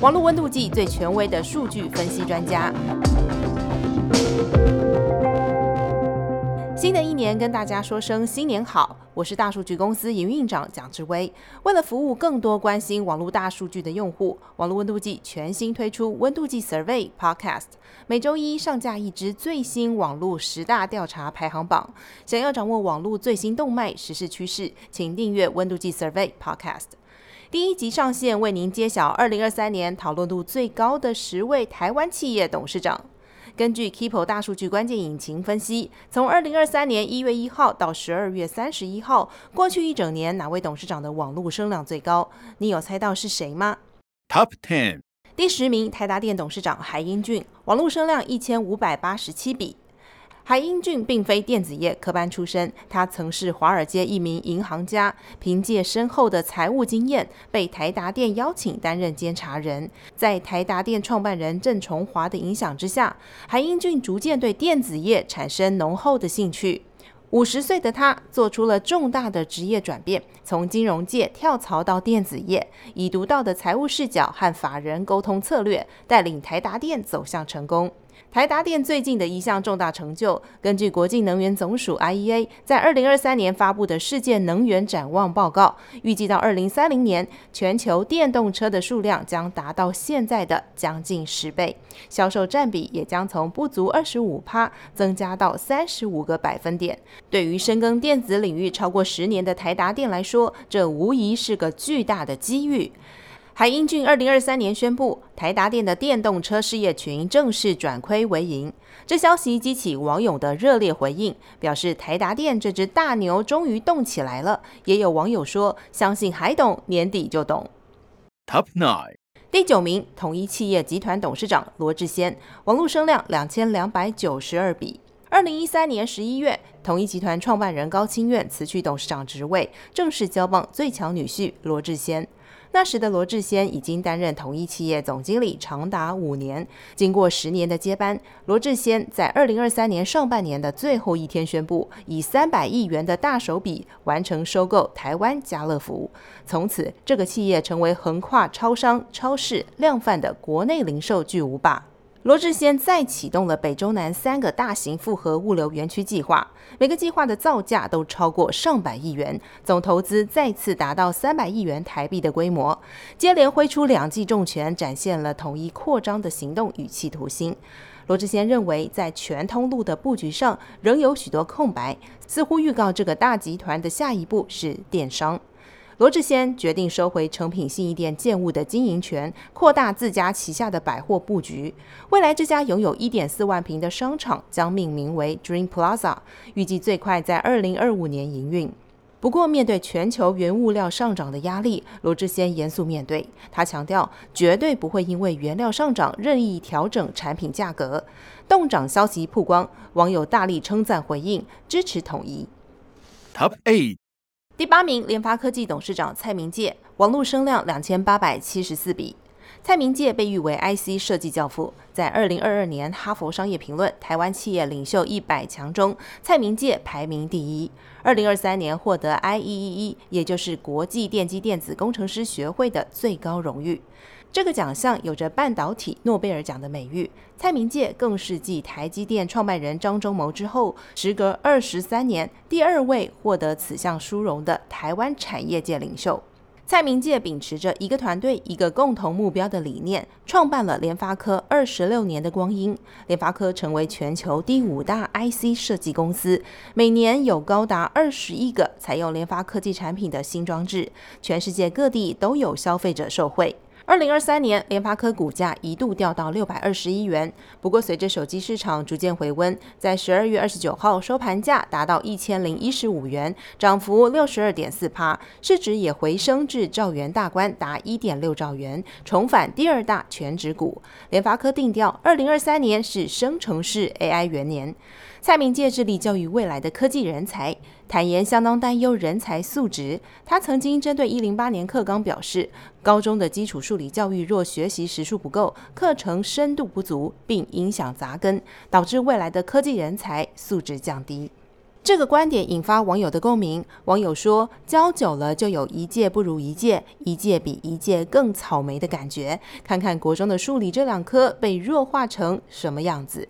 网络温度计最权威的数据分析专家。新的一年跟大家说声新年好，我是大数据公司营运长蒋志威。为了服务更多关心网络大数据的用户，网络温度计全新推出温度计 Survey Podcast，每周一上架一支最新网络十大调查排行榜。想要掌握网络最新动脉、时事趋势，请订阅温度计 Survey Podcast。第一集上线，为您揭晓二零二三年讨论度最高的十位台湾企业董事长。根据 Keepo 大数据关键引擎分析，从二零二三年一月一号到十二月三十一号，过去一整年哪位董事长的网络声量最高？你有猜到是谁吗？Top Ten，第十名台达电董事长海英俊，网络声量一千五百八十七笔。海英俊并非电子业科班出身，他曾是华尔街一名银行家，凭借深厚的财务经验，被台达电邀请担任监察人。在台达电创办人郑崇华的影响之下，海英俊逐渐对电子业产生浓厚的兴趣。五十岁的他做出了重大的职业转变，从金融界跳槽到电子业，以独到的财务视角和法人沟通策略，带领台达电走向成功。台达电最近的一项重大成就，根据国际能源总署 IEA 在二零二三年发布的世界能源展望报告，预计到二零三零年，全球电动车的数量将达到现在的将近十倍，销售占比也将从不足二十五趴增加到三十五个百分点。对于深耕电子领域超过十年的台达电来说，这无疑是个巨大的机遇。海英俊二零二三年宣布，台达电的电动车事业群正式转亏为盈。这消息激起网友的热烈回应，表示台达电这只大牛终于动起来了。也有网友说，相信海董年底就懂。Top nine，第九名，统一企业集团董事长罗志先，网络声量两千两百九十二笔。二零一三年十一月，统一集团创办人高清苑辞去董事长职位，正式交棒最强女婿罗志先。那时的罗志先已经担任同一企业总经理长达五年。经过十年的接班，罗志先在二零二三年上半年的最后一天宣布，以三百亿元的大手笔完成收购台湾家乐福。从此，这个企业成为横跨超商、超市、量贩的国内零售巨无霸。罗志先再启动了北中南三个大型复合物流园区计划，每个计划的造价都超过上百亿元，总投资再次达到三百亿元台币的规模。接连挥出两记重拳，展现了统一扩张的行动与企图心。罗志先认为，在全通路的布局上仍有许多空白，似乎预告这个大集团的下一步是电商。罗志先决定收回成品信义店建物的经营权，扩大自家旗下的百货布局。未来这家拥有一点四万平的商场将命名为 Dream Plaza，预计最快在二零二五年营运。不过，面对全球原物料上涨的压力，罗志先严肃面对。他强调，绝对不会因为原料上涨任意调整产品价格。动涨消息曝光，网友大力称赞回应，支持统一。Top eight。第八名，联发科技董事长蔡明介，网络声量两千八百七十四笔。蔡明介被誉为 IC 设计教父，在二零二二年哈佛商业评论台湾企业领袖一百强中，蔡明介排名第一。二零二三年获得 IEEE，也就是国际电机电子工程师学会的最高荣誉。这个奖项有着半导体诺贝尔奖的美誉，蔡明介更是继台积电创办人张忠谋之后，时隔二十三年第二位获得此项殊荣的台湾产业界领袖。蔡明介秉持着一个团队、一个共同目标的理念，创办了联发科二十六年的光阴。联发科成为全球第五大 IC 设计公司，每年有高达二十亿个采用联发科技产品的新装置，全世界各地都有消费者受惠。二零二三年，联发科股价一度掉到六百二十一元。不过，随着手机市场逐渐回温，在十二月二十九号收盘价达到一千零一十五元，涨幅六十二点四趴，市值也回升至兆元大关，达一点六兆元，重返第二大全指股。联发科定调，二零二三年是生成式 AI 元年。蔡明介致力教育未来的科技人才，坦言相当担忧人才素质。他曾经针对一零八年课纲表示，高中的基础数理教育若学习时数不够，课程深度不足，并影响扎根，导致未来的科技人才素质降低。这个观点引发网友的共鸣。网友说：“教久了就有一届不如一届，一届比一届更草莓的感觉。看看国中的数理这两科被弱化成什么样子。”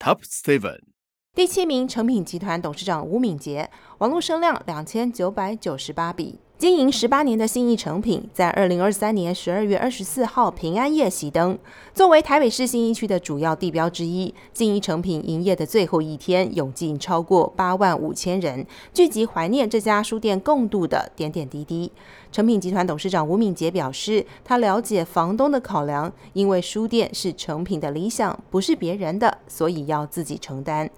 Top seven. 第七名，成品集团董事长吴敏杰，网络声量两千九百九十八笔。经营十八年的信义成品，在二零二三年十二月二十四号平安夜熄灯。作为台北市信义区的主要地标之一，信义成品营业的最后一天，涌进超过八万五千人，聚集怀念这家书店共度的点点滴滴。成品集团董事长吴敏杰表示，他了解房东的考量，因为书店是成品的理想，不是别人的，所以要自己承担。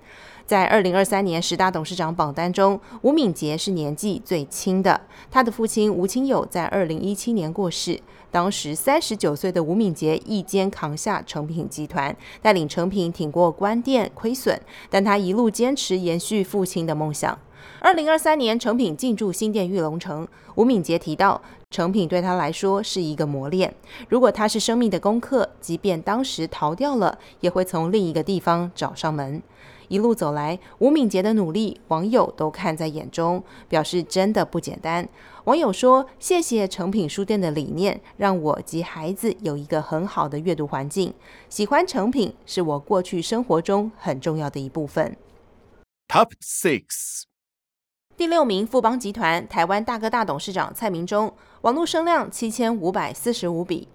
在二零二三年十大董事长榜单中，吴敏杰是年纪最轻的。他的父亲吴清友在二零一七年过世，当时三十九岁的吴敏杰一肩扛下成品集团，带领成品挺过关店亏损，但他一路坚持延续父亲的梦想。二零二三年，成品进驻新店玉龙城。吴敏杰提到，成品对他来说是一个磨练。如果他是生命的功课，即便当时逃掉了，也会从另一个地方找上门。一路走来，吴敏杰的努力，网友都看在眼中，表示真的不简单。网友说：“谢谢诚品书店的理念，让我及孩子有一个很好的阅读环境。喜欢诚品是我过去生活中很重要的一部分。” Top six，第六名，富邦集团台湾大哥大董事长蔡明忠，网络声量七千五百四十五笔。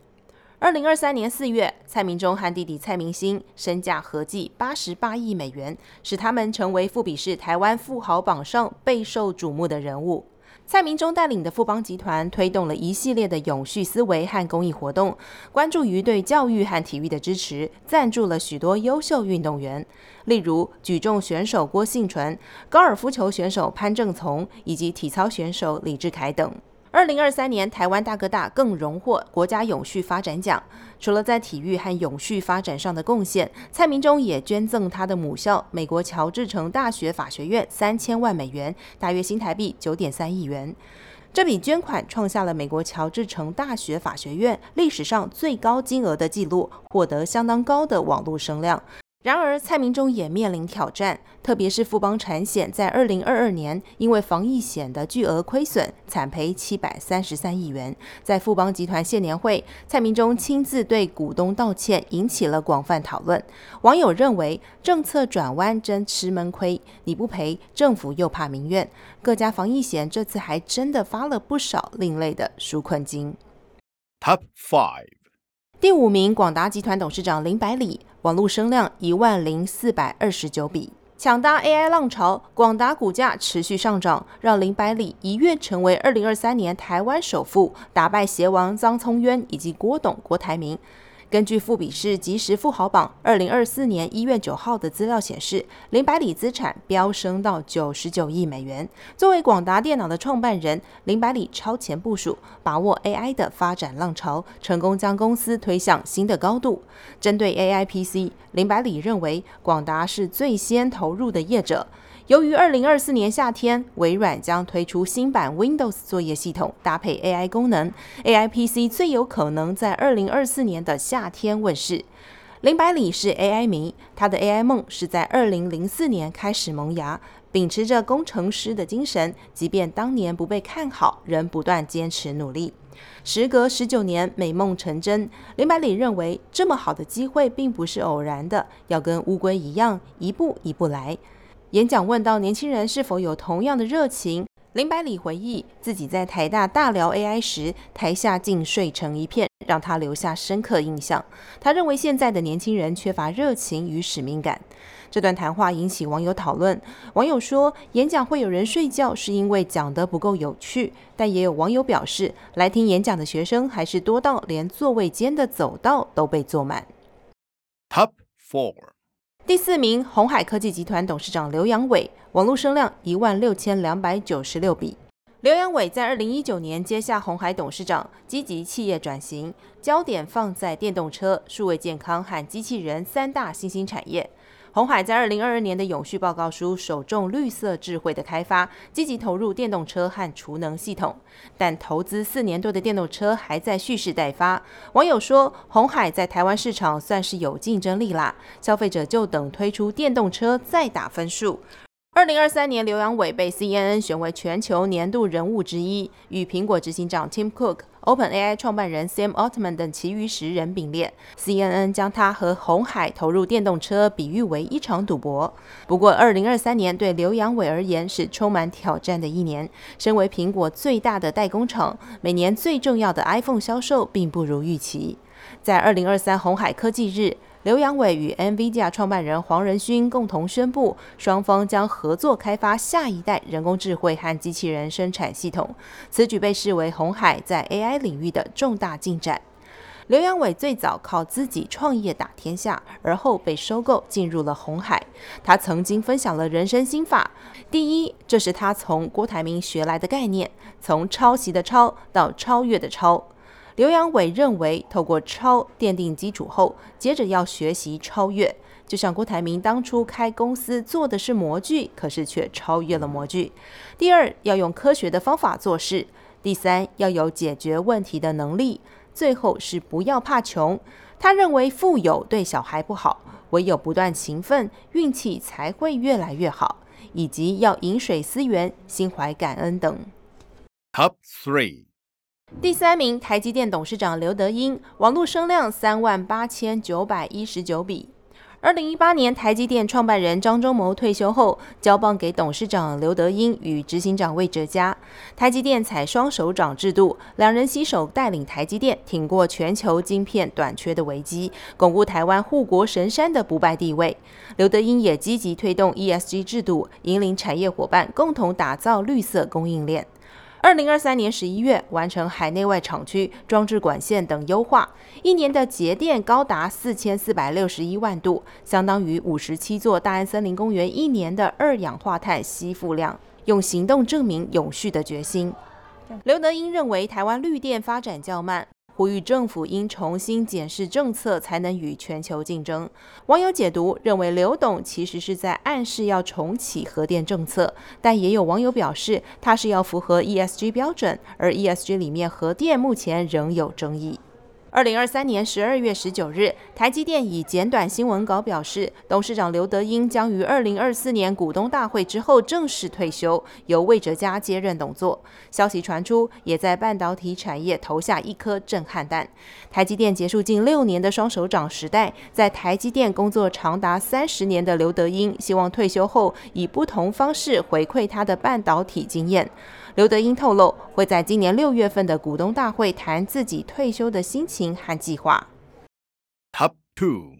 二零二三年四月，蔡明忠和弟弟蔡明兴身价合计八十八亿美元，使他们成为富比士台湾富豪榜上备受瞩目的人物。蔡明忠带领的富邦集团推动了一系列的永续思维和公益活动，关注于对教育和体育的支持，赞助了许多优秀运动员，例如举重选手郭幸存、高尔夫球选手潘正从以及体操选手李志凯等。二零二三年，台湾大哥大更荣获国家永续发展奖。除了在体育和永续发展上的贡献，蔡明忠也捐赠他的母校美国乔治城大学法学院三千万美元，大约新台币九点三亿元。这笔捐款创下了美国乔治城大学法学院历史上最高金额的纪录，获得相当高的网络声量。然而，蔡明忠也面临挑战，特别是富邦产险在二零二二年因为防疫险的巨额亏损，惨赔七百三十三亿元。在富邦集团谢年会，蔡明忠亲自对股东道歉，引起了广泛讨论。网友认为，政策转弯真吃闷亏，你不赔，政府又怕民怨。各家防疫险这次还真的发了不少另类的纾困金。Top five，第五名，广达集团董事长林百里。网络声量一万零四百二十九笔，抢搭 AI 浪潮，广达股价持续上涨，让林百里一跃成为二零二三年台湾首富，打败鞋王张聪渊以及郭董郭台铭。根据富比士即时富豪榜二零二四年一月九号的资料显示，林百里资产飙升到九十九亿美元。作为广达电脑的创办人，林百里超前部署，把握 AI 的发展浪潮，成功将公司推向新的高度。针对 AI PC，林百里认为广达是最先投入的业者。由于二零二四年夏天，微软将推出新版 Windows 作业系统，搭配 AI 功能，AI PC 最有可能在二零二四年的夏天问世。林百里是 AI 迷，他的 AI 梦是在二零零四年开始萌芽，秉持着工程师的精神，即便当年不被看好，仍不断坚持努力。时隔十九年，美梦成真。林百里认为，这么好的机会并不是偶然的，要跟乌龟一样，一步一步来。演讲问到年轻人是否有同样的热情，林百里回忆自己在台大大聊 AI 时，台下竟睡成一片，让他留下深刻印象。他认为现在的年轻人缺乏热情与使命感。这段谈话引起网友讨论。网友说，演讲会有人睡觉，是因为讲得不够有趣。但也有网友表示，来听演讲的学生还是多到连座位间的走道都被坐满。Top four。第四名，红海科技集团董事长刘阳伟，网络声量一万六千两百九十六笔。刘阳伟在二零一九年接下红海董事长，积极企业转型，焦点放在电动车、数位健康和机器人三大新兴产业。红海在二零二二年的永续报告书首重绿色智慧的开发，积极投入电动车和储能系统，但投资四年多的电动车还在蓄势待发。网友说，红海在台湾市场算是有竞争力啦，消费者就等推出电动车再打分数。二零二三年，刘扬伟被 CNN 选为全球年度人物之一，与苹果执行长 Tim Cook、OpenAI 创办人 Sam Altman 等其余十人并列。CNN 将他和红海投入电动车比喻为一场赌博。不过，二零二三年对刘阳伟而言是充满挑战的一年。身为苹果最大的代工厂，每年最重要的 iPhone 销售并不如预期。在二零二三红海科技日。刘扬伟与 NVIDIA 创办人黄仁勋共同宣布，双方将合作开发下一代人工智慧和机器人生产系统。此举被视为红海在 AI 领域的重大进展。刘扬伟最早靠自己创业打天下，而后被收购进入了红海。他曾经分享了人生心法：第一，这是他从郭台铭学来的概念，从抄袭的抄到超越的超。刘阳伟认为，透过超奠定基础后，接着要学习超越。就像郭台铭当初开公司做的是模具，可是却超越了模具。第二，要用科学的方法做事；第三，要有解决问题的能力；最后是不要怕穷。他认为富有对小孩不好，唯有不断勤奋，运气才会越来越好。以及要饮水思源，心怀感恩等。Top three. 第三名，台积电董事长刘德英，网络声量三万八千九百一十九笔。二零一八年，台积电创办人张忠谋退休后，交棒给董事长刘德英与执行长魏哲嘉。台积电采双手掌制度，两人携手带领台积电挺过全球晶片短缺的危机，巩固台湾护国神山的不败地位。刘德英也积极推动 ESG 制度，引领产业伙伴共同打造绿色供应链。二零二三年十一月完成海内外厂区装置管线等优化，一年的节电高达四千四百六十一万度，相当于五十七座大安森林公园一年的二氧化碳吸附量。用行动证明永续的决心。刘德英认为，台湾绿电发展较慢。呼吁政府应重新检视政策，才能与全球竞争。网友解读认为，刘董其实是在暗示要重启核电政策，但也有网友表示，他是要符合 ESG 标准，而 ESG 里面核电目前仍有争议。二零二三年十二月十九日，台积电以简短新闻稿表示，董事长刘德英将于二零二四年股东大会之后正式退休，由魏哲家接任董座。消息传出，也在半导体产业投下一颗震撼弹。台积电结束近六年的双手掌时代，在台积电工作长达三十年的刘德英，希望退休后以不同方式回馈他的半导体经验。刘德英透露，会在今年六月份的股东大会谈自己退休的心情和计划。Top two，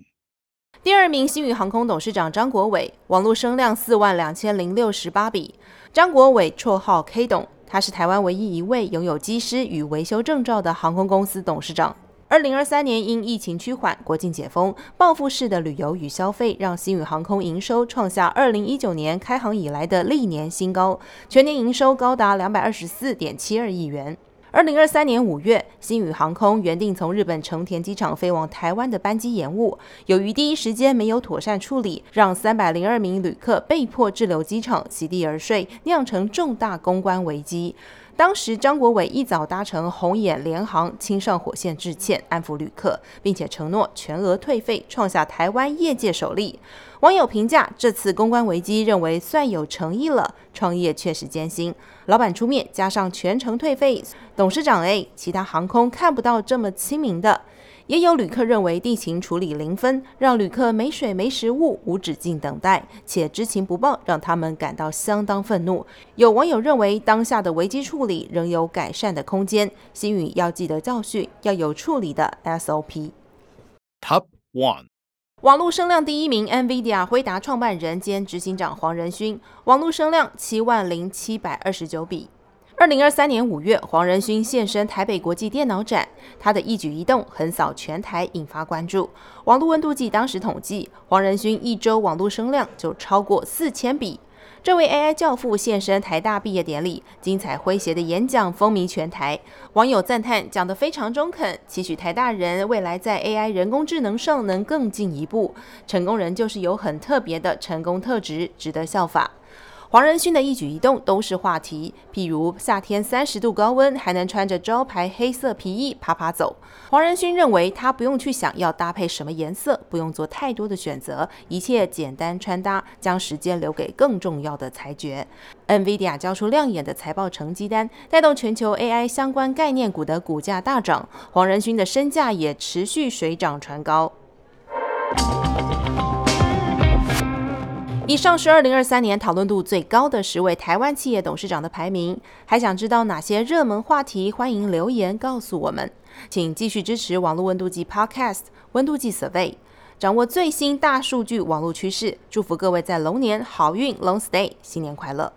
第二名，新宇航空董事长张国伟，网络声量四万两千零六十八笔。张国伟绰号 K 董，他是台湾唯一一位拥有机师与维修证照的航空公司董事长。二零二三年因疫情趋缓、国境解封，报复式的旅游与消费让新宇航空营收创下二零一九年开航以来的历年新高，全年营收高达两百二十四点七二亿元。二零二三年五月，新宇航空原定从日本成田机场飞往台湾的班机延误，由于第一时间没有妥善处理，让三百零二名旅客被迫滞留机场，席地而睡，酿成重大公关危机。当时，张国伟一早搭乘红眼联航亲上火线致歉，安抚旅客，并且承诺全额退费，创下台湾业界首例。网友评价这次公关危机，认为算有诚意了。创业确实艰辛，老板出面，加上全程退费，董事长 A，其他航空看不到这么亲民的。也有旅客认为地勤处理零分，让旅客没水没食物，无止境等待，且知情不报，让他们感到相当愤怒。有网友认为当下的危机处理仍有改善的空间，新宇要记得教训，要有处理的 SOP。Top one，网络声量第一名，NVIDIA 辉达创办人兼执行长黄仁勋，网络声量七万零七百二十九笔。二零二三年五月，黄仁勋现身台北国际电脑展，他的一举一动横扫全台，引发关注。网络温度计当时统计，黄仁勋一周网络声量就超过四千笔。这位 AI 教父现身台大毕业典礼，精彩诙谐的演讲风靡全台，网友赞叹讲得非常中肯，期许台大人未来在 AI 人工智能上能更进一步。成功人就是有很特别的成功特质，值得效法。黄仁勋的一举一动都是话题，譬如夏天三十度高温还能穿着招牌黑色皮衣爬爬走。黄仁勋认为他不用去想要搭配什么颜色，不用做太多的选择，一切简单穿搭，将时间留给更重要的裁决。NVIDIA 交出亮眼的财报成绩单，带动全球 AI 相关概念股的股价大涨，黄仁勋的身价也持续水涨船高。以上是二零二三年讨论度最高的十位台湾企业董事长的排名。还想知道哪些热门话题？欢迎留言告诉我们。请继续支持网络温度计 Podcast 温度计 Survey，掌握最新大数据网络趋势。祝福各位在龙年好运，Long Stay，新年快乐！